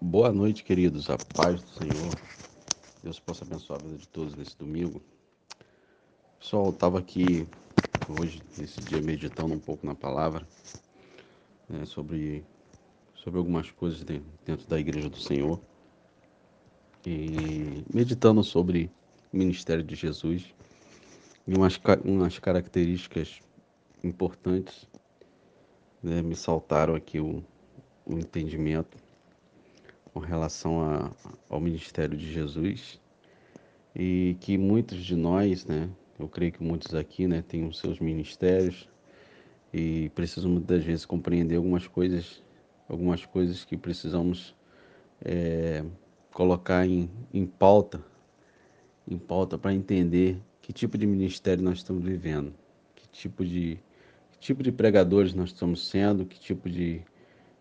Boa noite, queridos. A paz do Senhor. Deus possa abençoar a vida de todos nesse domingo. Pessoal, eu estava aqui hoje, nesse dia, meditando um pouco na palavra, né, sobre, sobre algumas coisas dentro da igreja do Senhor. E meditando sobre o ministério de Jesus e umas, umas características importantes né, me saltaram aqui o, o entendimento com relação a, ao ministério de Jesus. E que muitos de nós, né, eu creio que muitos aqui, né, têm os seus ministérios. E precisam muitas vezes compreender algumas coisas, algumas coisas que precisamos é, colocar em, em pauta, em pauta para entender que tipo de ministério nós estamos vivendo, que tipo de que tipo de pregadores nós estamos sendo, que tipo de,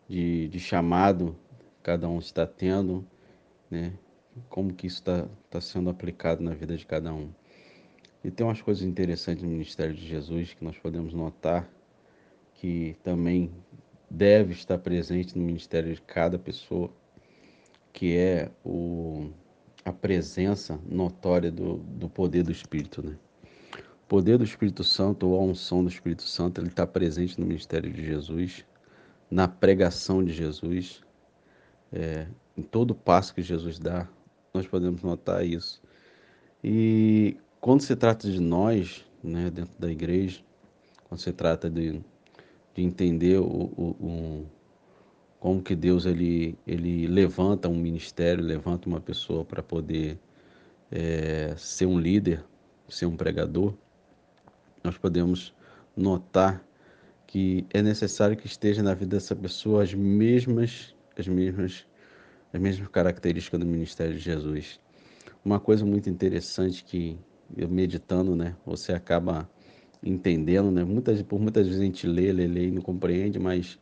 de, de chamado cada um está tendo, né? como que isso está tá sendo aplicado na vida de cada um. E tem umas coisas interessantes no ministério de Jesus que nós podemos notar que também deve estar presente no ministério de cada pessoa, que é o, a presença notória do, do poder do Espírito, né? O poder do Espírito Santo ou a unção do Espírito Santo, ele está presente no ministério de Jesus, na pregação de Jesus, é, em todo passo que Jesus dá, nós podemos notar isso. E quando se trata de nós, né, dentro da igreja, quando se trata de, de entender o, o, o, como que Deus ele, ele levanta um ministério, levanta uma pessoa para poder é, ser um líder, ser um pregador, nós podemos notar que é necessário que esteja na vida dessa pessoa as mesmas as mesmas as mesmas características do ministério de Jesus. Uma coisa muito interessante que eu meditando, né, você acaba entendendo, né? Muitas por muitas vezes a gente lê, lê, lê e não compreende, mas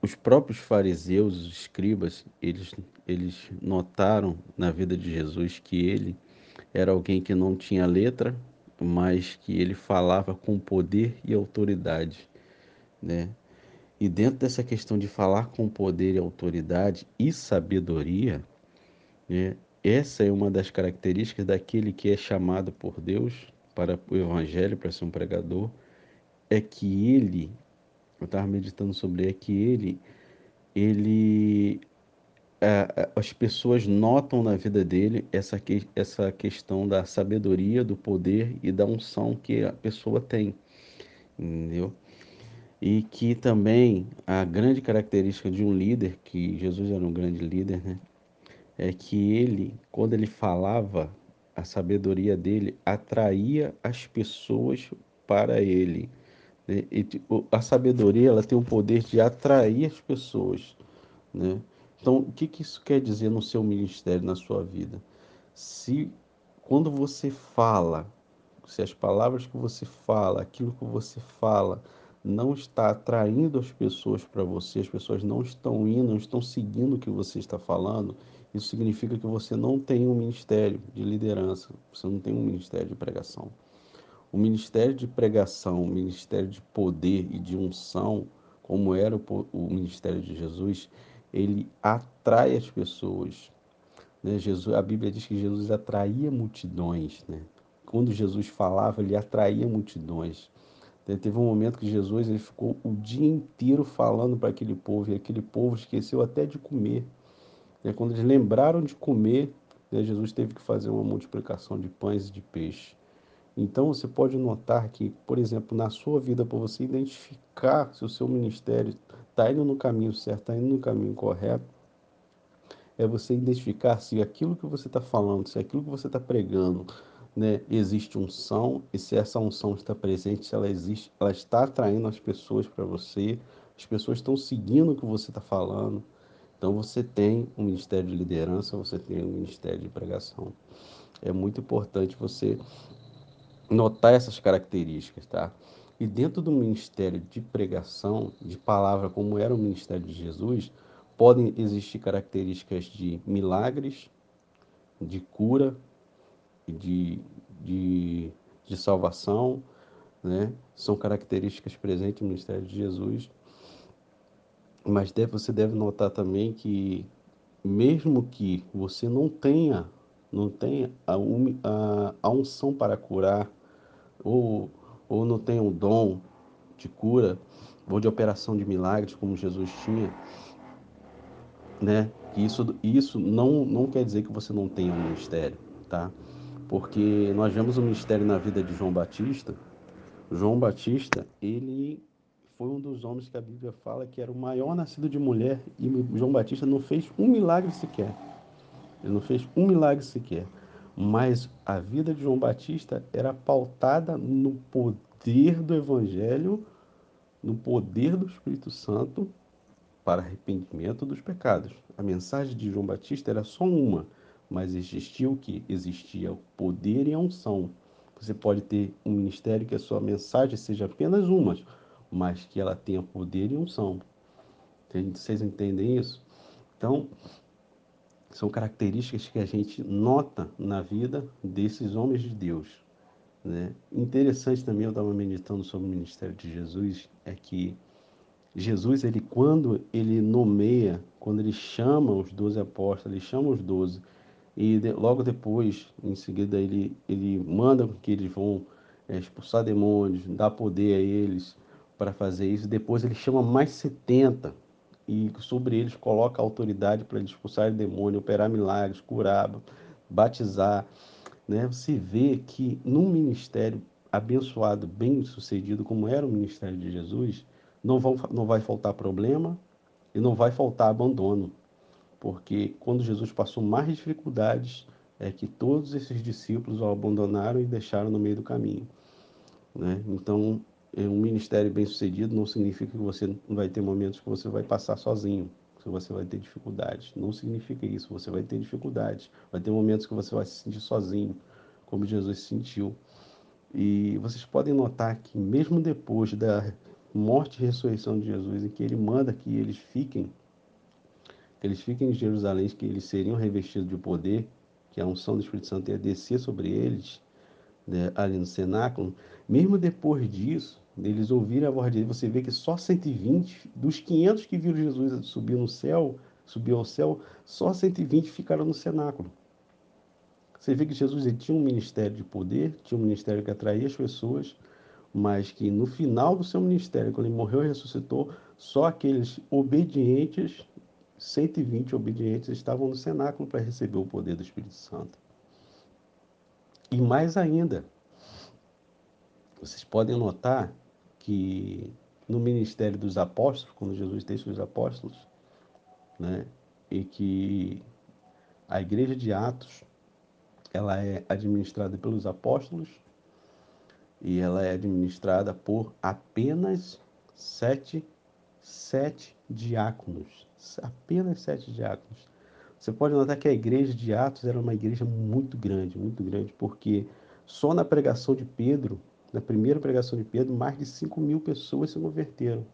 os próprios fariseus, os escribas, eles eles notaram na vida de Jesus que ele era alguém que não tinha letra, mas que ele falava com poder e autoridade, né? E dentro dessa questão de falar com poder e autoridade e sabedoria, né, essa é uma das características daquele que é chamado por Deus para o evangelho, para ser um pregador, é que ele, eu estava meditando sobre, é que ele, ele as pessoas notam na vida dele essa, essa questão da sabedoria, do poder e da unção que a pessoa tem, entendeu? E que também a grande característica de um líder, que Jesus era um grande líder, né? É que ele, quando ele falava, a sabedoria dele atraía as pessoas para ele. Né? E, a sabedoria ela tem o poder de atrair as pessoas, né? Então, o que, que isso quer dizer no seu ministério, na sua vida? Se quando você fala, se as palavras que você fala, aquilo que você fala, não está atraindo as pessoas para você, as pessoas não estão indo, não estão seguindo o que você está falando, isso significa que você não tem um ministério de liderança, você não tem um ministério de pregação. O ministério de pregação, o ministério de poder e de unção, como era o, o ministério de Jesus, ele atrai as pessoas. Né? Jesus, a Bíblia diz que Jesus atraía multidões. Né? Quando Jesus falava, ele atraía multidões. Teve um momento que Jesus ele ficou o dia inteiro falando para aquele povo, e aquele povo esqueceu até de comer. Né? Quando eles lembraram de comer, né, Jesus teve que fazer uma multiplicação de pães e de peixe. Então você pode notar que, por exemplo, na sua vida, para você identificar se o seu ministério está indo no caminho certo, está indo no caminho correto, é você identificar se aquilo que você está falando, se aquilo que você está pregando, né, existe unção e se essa unção está presente, se ela existe, ela está atraindo as pessoas para você, as pessoas estão seguindo o que você está falando. Então você tem um ministério de liderança, você tem um ministério de pregação. É muito importante você notar essas características, tá? E dentro do ministério de pregação, de palavra, como era o ministério de Jesus, podem existir características de milagres, de cura, de, de, de salvação, né? São características presentes no ministério de Jesus. Mas deve, você deve notar também que mesmo que você não tenha, não tenha a, a, a unção para curar, ou, ou não tenha um dom de cura, ou de operação de milagres, como Jesus tinha, né? Isso, isso não, não quer dizer que você não tenha um ministério, tá? Porque nós vemos o ministério na vida de João Batista. João Batista, ele foi um dos homens que a Bíblia fala que era o maior nascido de mulher e João Batista não fez um milagre sequer. Ele não fez um milagre sequer. Mas a vida de João Batista era pautada no poder do Evangelho, no poder do Espírito Santo para arrependimento dos pecados. A mensagem de João Batista era só uma, mas existia o que? Existia o poder e a unção. Você pode ter um ministério que a sua mensagem seja apenas uma, mas que ela tenha poder e unção. Vocês entendem isso? Então, são características que a gente nota na vida desses homens de Deus. Né? Interessante também, eu estava meditando sobre o ministério de Jesus, é que Jesus, ele quando ele nomeia, quando ele chama os doze apóstolos, ele chama os doze, e de, logo depois, em seguida, ele, ele manda que eles vão é, expulsar demônios, dar poder a eles, para fazer isso. Depois ele chama mais 70 e sobre eles coloca autoridade para expulsar o demônio, operar milagres, curar, batizar. Né? Você vê que num ministério abençoado, bem sucedido, como era o ministério de Jesus, não, vão, não vai faltar problema e não vai faltar abandono. Porque quando Jesus passou mais dificuldades, é que todos esses discípulos o abandonaram e deixaram no meio do caminho. Né? Então, é, um ministério bem sucedido não significa que você vai ter momentos que você vai passar sozinho, que você vai ter dificuldades. Não significa isso, você vai ter dificuldades. Vai ter momentos que você vai se sentir sozinho, como Jesus se sentiu. E vocês podem notar que mesmo depois da morte e ressurreição de Jesus, em que ele manda que eles fiquem, que eles fiquem em Jerusalém, que eles seriam revestidos de poder, que a unção do Espírito Santo ia descer sobre eles, né, ali no cenáculo, mesmo depois disso, eles ouvirem a voz dele, você vê que só 120 dos 500 que viram Jesus subir no céu, subir ao céu, só 120 ficaram no cenáculo. Você vê que Jesus ele tinha um ministério de poder, tinha um ministério que atraía as pessoas, mas que no final do seu ministério, quando ele morreu e ressuscitou, só aqueles obedientes, 120 obedientes, estavam no cenáculo para receber o poder do Espírito Santo. E mais ainda, vocês podem notar que no ministério dos apóstolos, quando Jesus tem seus apóstolos, né, e que a igreja de Atos ela é administrada pelos apóstolos e ela é administrada por apenas sete, sete diáconos, apenas sete diáconos. Você pode notar que a igreja de Atos era uma igreja muito grande, muito grande, porque só na pregação de Pedro, na primeira pregação de Pedro, mais de 5 mil pessoas se converteram.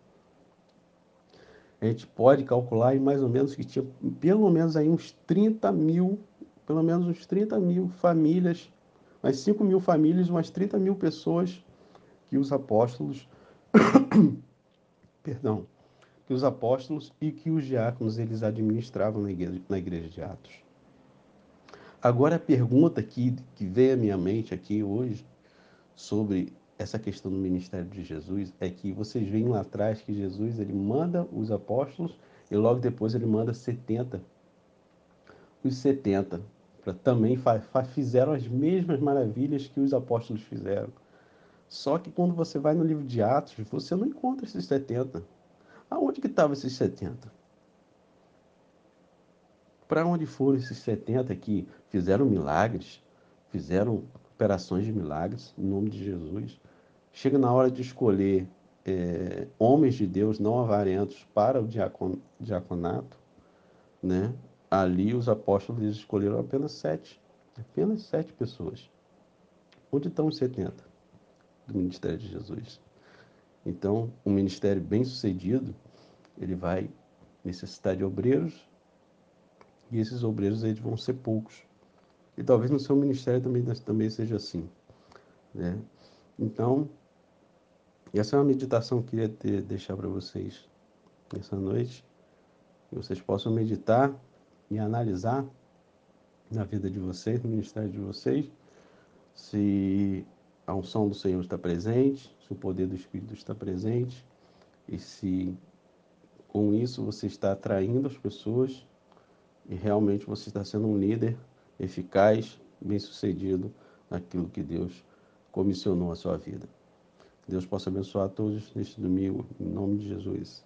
A gente pode calcular aí mais ou menos que tinha pelo menos aí uns 30 mil, pelo menos uns 30 mil famílias, mais 5 mil famílias, umas 30 mil pessoas que os apóstolos, perdão, que os apóstolos e que os diáconos eles administravam na igreja, na igreja de Atos. Agora a pergunta que, que veio à minha mente aqui hoje sobre essa questão do ministério de Jesus é que vocês veem lá atrás que Jesus ele manda os apóstolos e logo depois ele manda 70. Os 70 pra, também fa, fa, fizeram as mesmas maravilhas que os apóstolos fizeram. Só que quando você vai no livro de Atos, você não encontra esses 70. Aonde que estavam esses 70? Para onde foram esses 70 que fizeram milagres, fizeram operações de milagres em nome de Jesus? Chega na hora de escolher é, homens de Deus não avarentos para o diacon, diaconato, né? Ali os apóstolos escolheram apenas sete, apenas sete pessoas. Onde estão os 70 do ministério de Jesus? Então, um ministério bem sucedido, ele vai necessitar de obreiros, e esses obreiros eles vão ser poucos. E talvez no seu ministério também, também seja assim. Né? Então, essa é uma meditação que eu queria ter, deixar para vocês nessa noite. Que vocês possam meditar e analisar na vida de vocês, no ministério de vocês, se a unção do Senhor está presente, se o poder do Espírito está presente e se com isso você está atraindo as pessoas e realmente você está sendo um líder eficaz, bem-sucedido naquilo que Deus comissionou a sua vida. Deus possa abençoar todos neste domingo, em nome de Jesus.